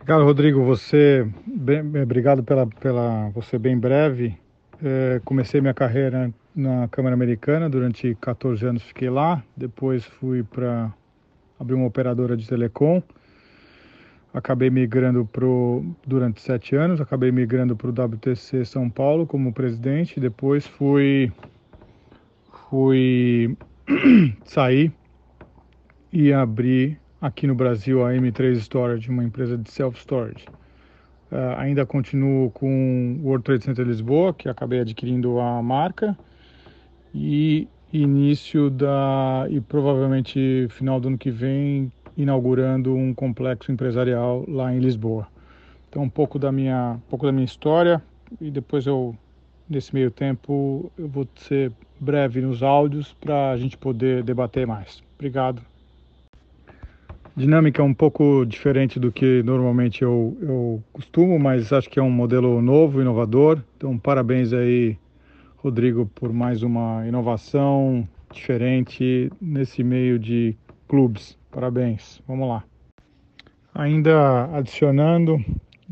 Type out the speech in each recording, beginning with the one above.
Obrigado, Rodrigo. Você, bem, obrigado pela, pela você bem breve. É, comecei minha carreira na Câmara Americana durante 14 anos, fiquei lá. Depois fui para abrir uma operadora de telecom. Acabei migrando pro durante sete anos. Acabei migrando para o WTC São Paulo como presidente. Depois fui fui sair e abrir aqui no Brasil a M3 Storage, uma empresa de self-storage. Uh, ainda continuo com o World Trade Center Lisboa, que acabei adquirindo a marca, e início da e provavelmente final do ano que vem inaugurando um complexo empresarial lá em Lisboa. Então um pouco da minha um pouco da minha história e depois eu nesse meio tempo eu vou ser breve nos áudios para a gente poder debater mais. Obrigado dinâmica é um pouco diferente do que normalmente eu, eu costumo, mas acho que é um modelo novo, inovador. Então, parabéns aí, Rodrigo, por mais uma inovação diferente nesse meio de clubes. Parabéns. Vamos lá. Ainda adicionando,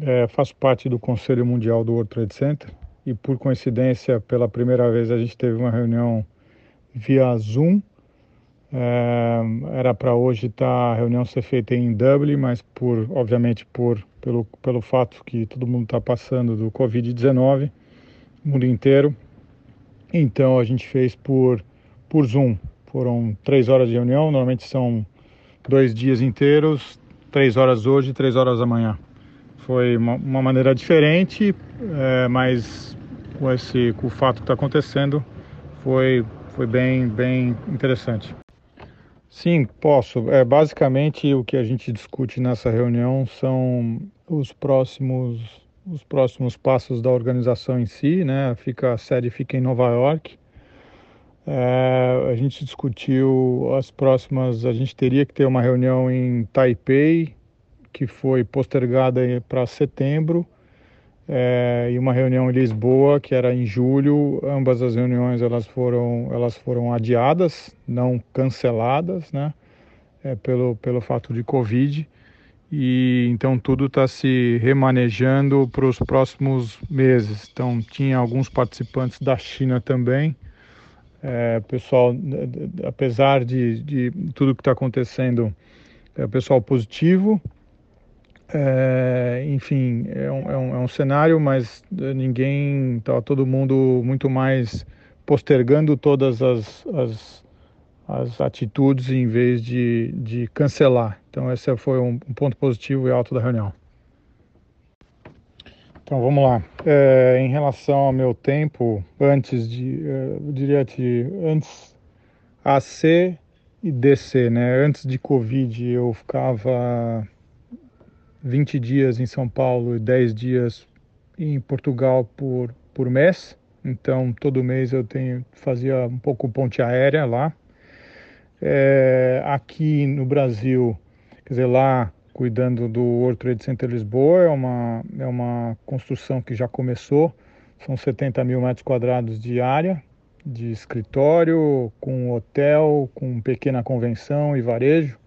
é, faço parte do Conselho Mundial do World Trade Center e, por coincidência, pela primeira vez a gente teve uma reunião via Zoom é, era para hoje estar tá, a reunião ser feita em Dublin, mas por, obviamente, por pelo pelo fato que todo mundo está passando do Covid-19, mundo inteiro. Então a gente fez por por Zoom. Foram três horas de reunião. Normalmente são dois dias inteiros, três horas hoje, três horas amanhã. Foi uma, uma maneira diferente, é, mas com esse com o fato que está acontecendo, foi foi bem bem interessante. Sim, posso. É, basicamente, o que a gente discute nessa reunião são os próximos, os próximos passos da organização em si, né? Fica, a sede fica em Nova York. É, a gente discutiu as próximas. A gente teria que ter uma reunião em Taipei, que foi postergada para setembro é, e uma reunião em Lisboa que era em julho. Ambas as reuniões elas foram elas foram adiadas, não canceladas, né? É, pelo pelo fato de Covid e então tudo está se remanejando para os próximos meses. Então tinha alguns participantes da China também. É, pessoal, apesar de, de tudo que está acontecendo, é pessoal positivo, é, enfim, é um, é, um, é um, cenário, mas ninguém, está todo mundo muito mais postergando todas as, as, as atitudes em vez de, de cancelar. Então esse foi um, um ponto positivo e alto da reunião. Então vamos lá. É, em relação ao meu tempo, antes de, é, eu diria que antes AC e DC, né? Antes de Covid eu ficava 20 dias em São Paulo e 10 dias em Portugal por, por mês. Então, todo mês eu tenho fazia um pouco ponte aérea lá. É, aqui no Brasil, quer dizer, lá cuidando do World Trade Center Lisboa, é uma, é uma construção que já começou. São 70 mil metros quadrados de área, de escritório, com hotel, com pequena convenção e varejo.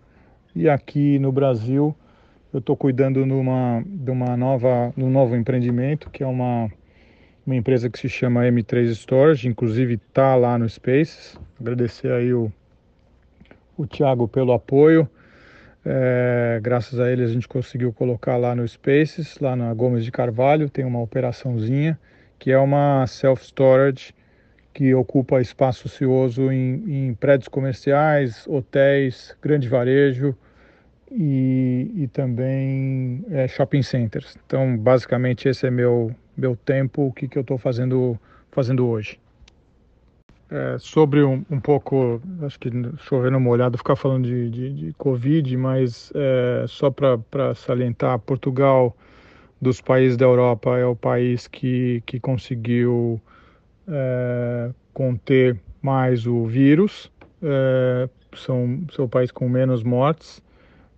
E aqui no Brasil, eu estou cuidando numa, de uma nova, um novo empreendimento, que é uma, uma empresa que se chama M3 Storage, inclusive está lá no Spaces. Agradecer aí o, o Thiago pelo apoio. É, graças a ele a gente conseguiu colocar lá no Spaces, lá na Gomes de Carvalho, tem uma operaçãozinha que é uma self-storage que ocupa espaço ocioso em, em prédios comerciais, hotéis, grande varejo, e, e também é, shopping centers. Então, basicamente, esse é meu, meu tempo, o que, que eu estou fazendo, fazendo hoje. É, sobre um, um, pouco, acho que chovendo uma olhada, ficar falando de, de, de Covid, mas é, só para salientar, Portugal, dos países da Europa, é o país que, que conseguiu é, conter mais o vírus, é, são, são o país com menos mortes,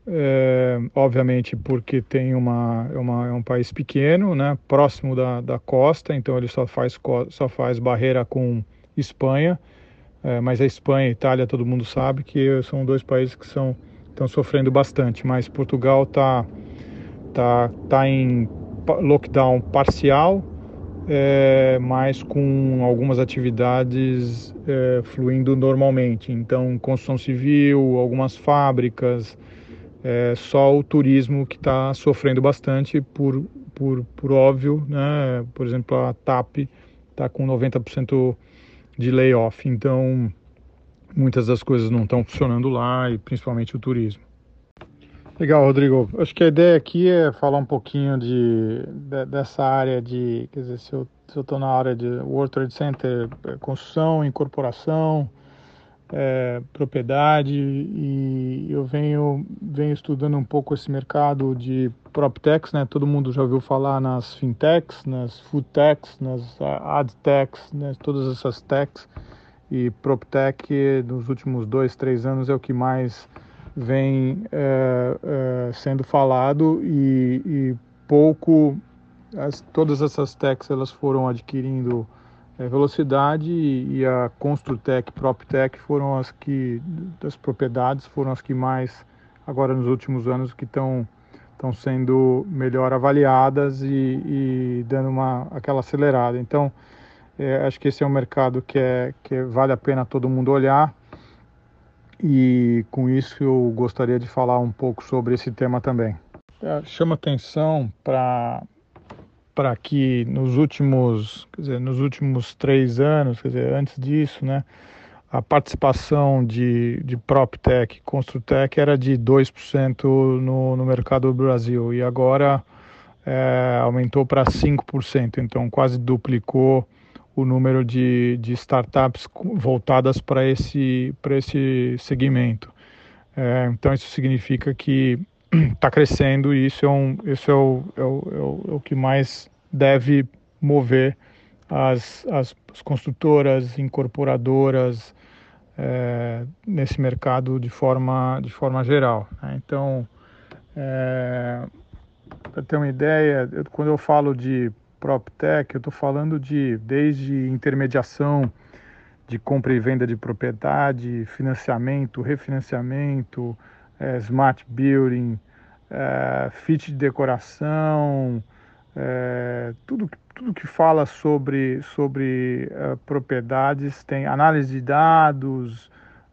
é, obviamente porque tem uma, é uma, é um país pequeno, né, próximo da, da costa, então ele só faz, só faz barreira com Espanha, é, mas a Espanha e Itália todo mundo sabe que são dois países que são, estão sofrendo bastante, mas Portugal está tá, tá em lockdown parcial, é, mas com algumas atividades é, fluindo normalmente. Então, construção civil, algumas fábricas, é, só o turismo que está sofrendo bastante por, por, por óbvio, né? Por exemplo, a TAP está com 90% de layoff, então muitas das coisas não estão funcionando lá e principalmente o turismo. Legal, Rodrigo. Acho que a ideia aqui é falar um pouquinho de, de dessa área de, quer dizer, se eu estou na área de World Trade Center, é, construção, incorporação, é, propriedade e eu venho, venho estudando um pouco esse mercado de PropTechs, né? Todo mundo já ouviu falar nas fintechs, nas foodtechs, nas adtechs, né? todas essas techs e PropTech nos últimos dois, três anos é o que mais vem é, é, sendo falado e, e pouco as, todas essas techs elas foram adquirindo velocidade e, e, a Construtec, PropTech foram as que das propriedades foram as que mais agora nos últimos anos que estão estão sendo melhor avaliadas e, e, dando uma aquela acelerada. Então é, acho que esse é um mercado que é que vale a pena todo mundo olhar e com isso eu gostaria de falar um pouco sobre esse tema também. É, chama atenção para para que nos últimos, quer dizer, nos últimos três anos, quer dizer, antes disso, né, a participação de, de PropTech, Construtec era de 2% no, no mercado do Brasil e agora é, aumentou para 5%, então quase duplicou o número de, de startups voltadas para esse, esse segmento. É, então, isso significa que está crescendo e isso é, um, isso é o, é, o, é, o, é que mais deve mover as, as, as construtoras, incorporadoras é, nesse mercado de forma, de forma geral. Né? Então, é, para ter uma ideia, eu, quando eu falo de PropTech, eu estou falando de desde intermediação de compra e venda de propriedade, financiamento, refinanciamento, é, smart building, é, fit de decoração, é, tudo, tudo que fala sobre, sobre é, propriedades tem análise de dados,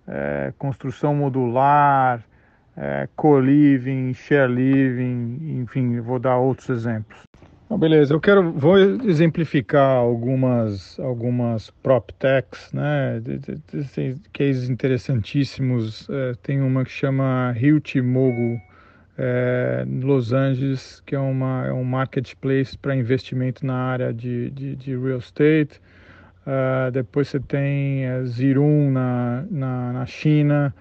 é, construção modular, é, co-living, share living, enfim, vou dar outros exemplos. Beleza, eu quero vou exemplificar algumas algumas prop techs, né? Tem cases interessantíssimos. É, tem uma que chama Hilti Mogul é, Los Angeles, que é uma é um marketplace para investimento na área de, de, de real estate. Uh, depois você tem a Zirun na, na, na China,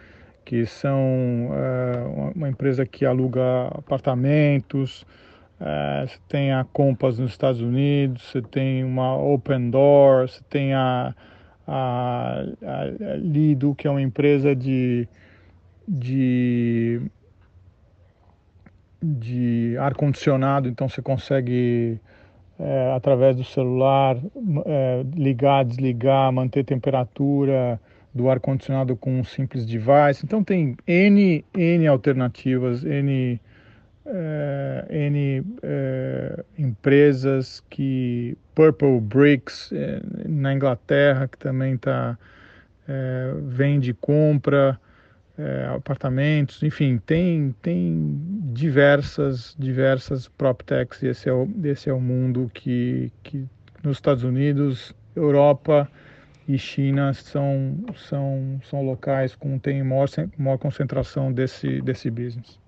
que são uh, uma empresa que aluga apartamentos. É, você tem a Compass nos Estados Unidos, você tem uma Open Door, você tem a, a, a Lido, que é uma empresa de, de, de ar-condicionado, então você consegue, é, através do celular, é, ligar, desligar, manter temperatura do ar-condicionado com um simples device. Então tem N, N alternativas, N uh, N uh, empresas que Purple Bricks uh, na Inglaterra que também está vende compra apartamentos, enfim, tem tem diversas diversas proptechs e esse é o, esse é o mundo que, que nos Estados Unidos, Europa e China são são são locais com tem maior, maior concentração desse desse business.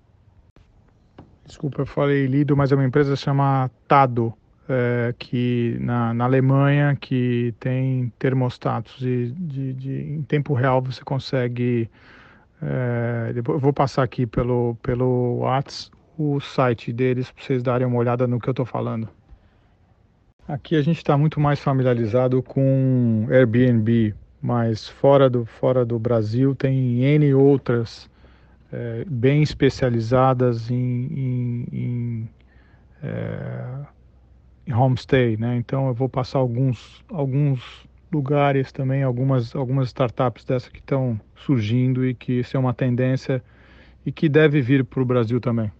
Desculpa, eu falei Lido, mas é uma empresa chamada Tado, é, que na, na, Alemanha que tem termostatos de, de, de, em tempo real você consegue é, depois eu vou passar aqui pelo pelo WhatsApp o site deles para vocês darem uma olhada no que eu estou falando. Aqui a gente está muito mais familiarizado com Airbnb, mas fora do fora do Brasil tem n outras é, bem especializadas em, em, em, é, em, homestay, né? Então eu vou passar alguns, alguns lugares também, algumas, algumas startups dessas que estão surgindo e que isso é uma tendência e que deve vir para o Brasil também.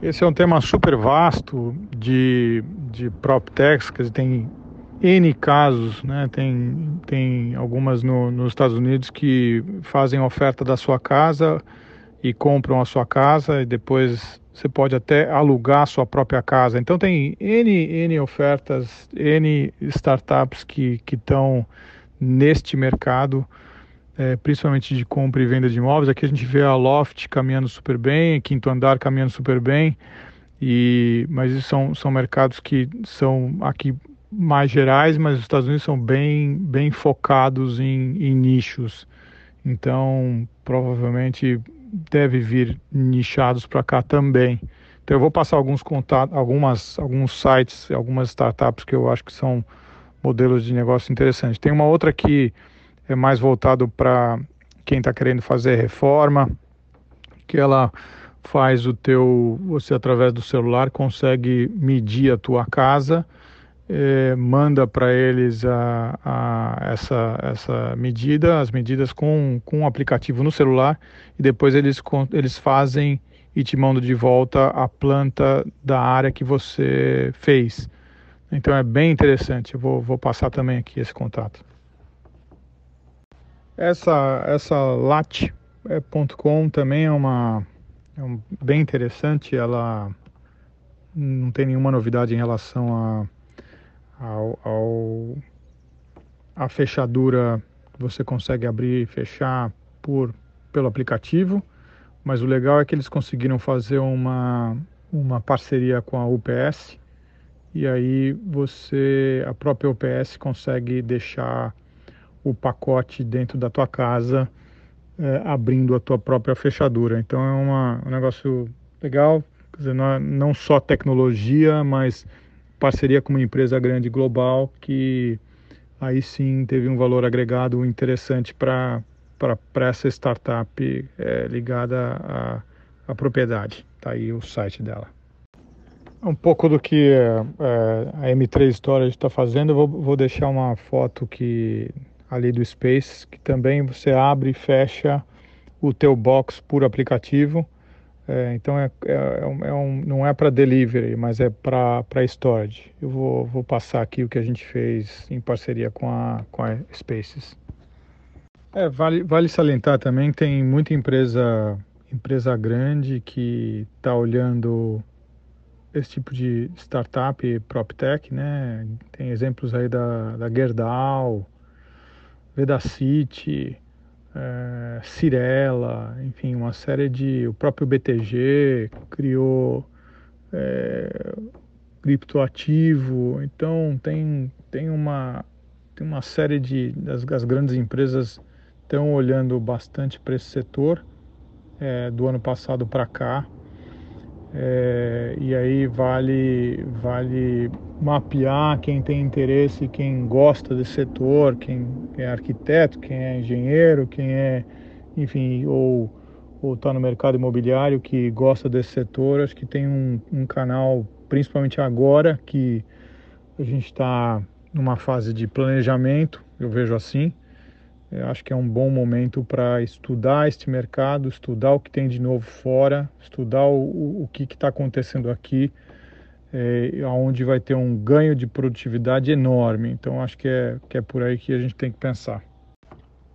Esse é um tema super vasto de, de PropTechs, que tem N casos, né? Tem, tem algumas no, nos Estados Unidos que fazem oferta da sua casa e compram a sua casa e depois você pode até alugar a sua própria casa. Então tem N, N ofertas, N startups que estão neste mercado, é, principalmente de compra e venda de imóveis. Aqui a gente vê a Loft caminhando super bem, Quinto Andar caminhando super bem, e, mas são, são mercados que são aqui mais gerais, mas os Estados Unidos são bem, bem focados em, em nichos. Então, provavelmente deve vir nichados para cá também. Então, eu vou passar alguns contatos, algumas, alguns sites, algumas startups que eu acho que são modelos de negócio interessantes. Tem uma outra que é mais voltado para quem está querendo fazer reforma, que ela faz o teu, você através do celular consegue medir a tua casa eh, manda para eles a, a, essa, essa medida, as medidas com, com um aplicativo no celular e depois eles, eles fazem e te mandam de volta a planta da área que você fez. Então é bem interessante, eu vou, vou passar também aqui esse contato. Essa, essa lat.com também é uma é um, bem interessante, ela não tem nenhuma novidade em relação a ao, ao a fechadura você consegue abrir e fechar por pelo aplicativo, mas o legal é que eles conseguiram fazer uma uma parceria com a UPS e aí você a própria UPS consegue deixar o pacote dentro da tua casa é, abrindo a tua própria fechadura. Então é uma, um negócio legal, quer dizer, não, é, não só tecnologia, mas parceria com uma empresa grande global que aí sim teve um valor agregado interessante para essa startup é, ligada à, propriedade. Está aí o site dela. Um pouco do que é, é a M3 Storage está fazendo, vou, vou deixar uma foto que ali do Space, que também você abre e fecha o teu box por aplicativo é, então é, é, é, um, é não é para delivery, mas é para storage. Eu vou, vou passar aqui o que a gente fez em parceria com a, com a Spaces. É, vale, vale salientar também que tem muita empresa, empresa grande que está olhando esse tipo de startup PropTech, né? Tem exemplos aí da, da Gerdau, Vedacity, é, Cirela, enfim, uma série de. O próprio BTG criou é, criptoativo, então tem, tem, uma, tem uma série de. As, as grandes empresas estão olhando bastante para esse setor é, do ano passado para cá. É, e aí vale, vale mapear quem tem interesse, quem gosta desse setor, quem é arquiteto, quem é engenheiro, quem é, enfim, ou está no mercado imobiliário que gosta desse setor. Acho que tem um, um canal, principalmente agora que a gente está numa fase de planejamento, eu vejo assim, eu acho que é um bom momento para estudar este mercado, estudar o que tem de novo fora, estudar o, o que está acontecendo aqui, é, onde vai ter um ganho de produtividade enorme. Então acho que é, que é por aí que a gente tem que pensar.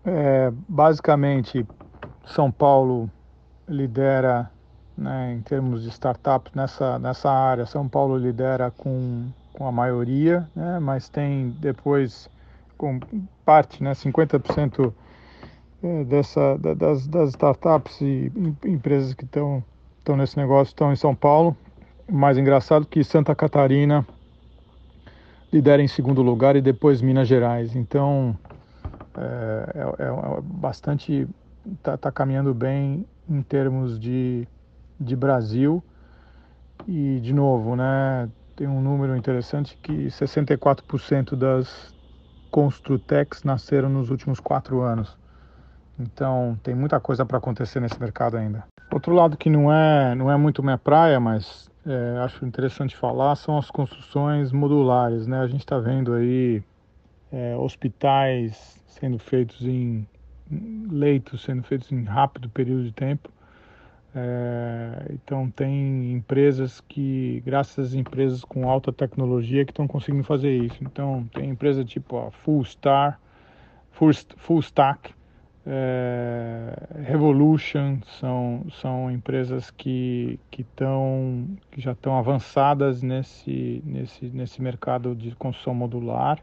É, basicamente, São Paulo lidera né, em termos de startups nessa, nessa área. São Paulo lidera com, com a maioria, né, mas tem depois com parte, né, 50% é, dessa, das, das startups e empresas que estão estão nesse negócio estão em São Paulo. Mais engraçado que Santa Catarina lidera em segundo lugar e depois Minas Gerais. Então é, é, é bastante está tá caminhando bem em termos de, de Brasil e de novo, né? Tem um número interessante que 64% das Construtex nasceram nos últimos quatro anos. Então tem muita coisa para acontecer nesse mercado ainda. Outro lado que não é, não é muito minha praia, mas é, acho interessante falar, são as construções modulares. Né? A gente está vendo aí é, hospitais sendo feitos em leitos, sendo feitos em rápido período de tempo. É, então tem empresas que, graças às empresas com alta tecnologia, que estão conseguindo fazer isso. Então tem empresa tipo a Full Star, Full, Full Stack, é, Revolution, são, são empresas que, que, tão, que já estão avançadas nesse, nesse, nesse mercado de construção modular.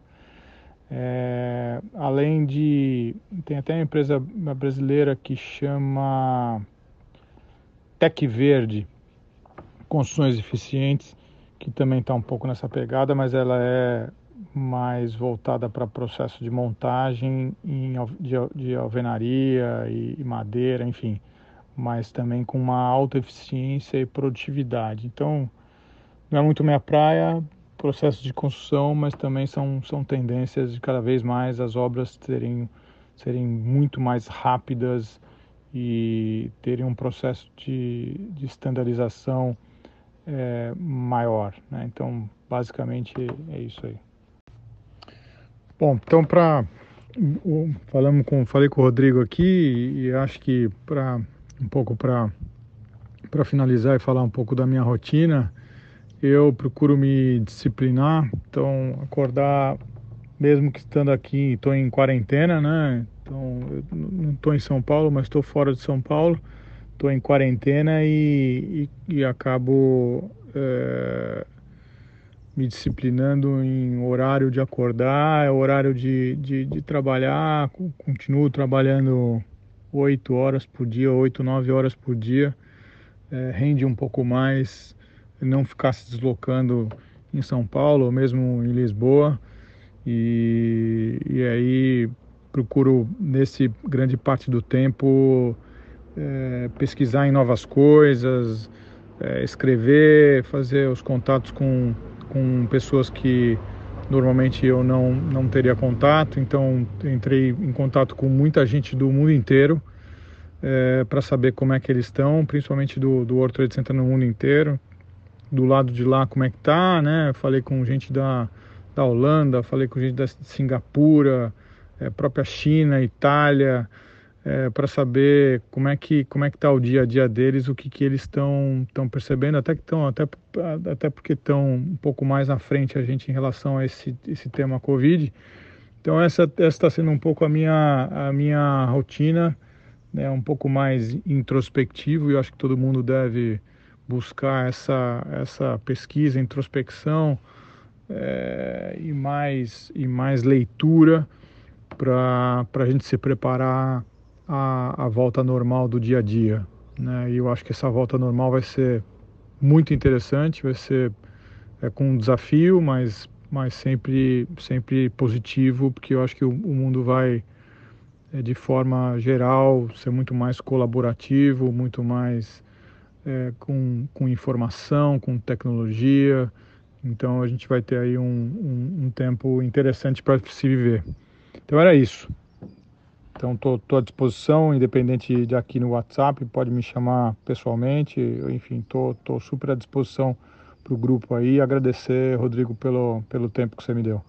É, além de. Tem até uma empresa brasileira que chama Tec Verde, Construções Eficientes, que também está um pouco nessa pegada, mas ela é mais voltada para processo de montagem em, de, de alvenaria e, e madeira, enfim, mas também com uma alta eficiência e produtividade. Então, não é muito minha praia, processo de construção, mas também são, são tendências de cada vez mais as obras terem, serem muito mais rápidas e terem um processo de, de estandarização é, maior. Né? Então, basicamente é isso aí. Bom, então para falamos com falei com o Rodrigo aqui e acho que para um pouco para para finalizar e falar um pouco da minha rotina, eu procuro me disciplinar, então acordar mesmo que estando aqui, estou em quarentena, né? Então, eu não estou em São Paulo, mas estou fora de São Paulo, estou em quarentena e, e, e acabo é, me disciplinando em horário de acordar, é horário de, de, de trabalhar, continuo trabalhando oito horas por dia, oito, nove horas por dia, é, rende um pouco mais, não ficar se deslocando em São Paulo ou mesmo em Lisboa. E, e aí procuro nesse grande parte do tempo é, pesquisar em novas coisas, é, escrever, fazer os contatos com com pessoas que normalmente eu não, não teria contato, então entrei em contato com muita gente do mundo inteiro é, para saber como é que eles estão, principalmente do, do World Trade Center no mundo inteiro, do lado de lá como é que tá, né? Falei com gente da, da Holanda, falei com gente da Singapura, é, própria China, Itália, é, para saber como é que como é que está o dia a dia deles, o que, que eles estão estão percebendo, até que estão até até porque estão um pouco mais à frente a gente em relação a esse esse tema Covid. Então essa está sendo um pouco a minha a minha rotina, né, um pouco mais introspectivo. E eu acho que todo mundo deve buscar essa essa pesquisa, introspecção é, e mais e mais leitura para a gente se preparar a, a volta normal do dia a dia. Né? E eu acho que essa volta normal vai ser muito interessante, vai ser é, com um desafio, mas, mas sempre, sempre positivo, porque eu acho que o, o mundo vai, é, de forma geral, ser muito mais colaborativo, muito mais é, com, com informação, com tecnologia. Então a gente vai ter aí um, um, um tempo interessante para se viver. Então era isso. Então estou à disposição, independente de aqui no WhatsApp, pode me chamar pessoalmente, enfim, estou super à disposição para o grupo aí. Agradecer, Rodrigo, pelo, pelo tempo que você me deu.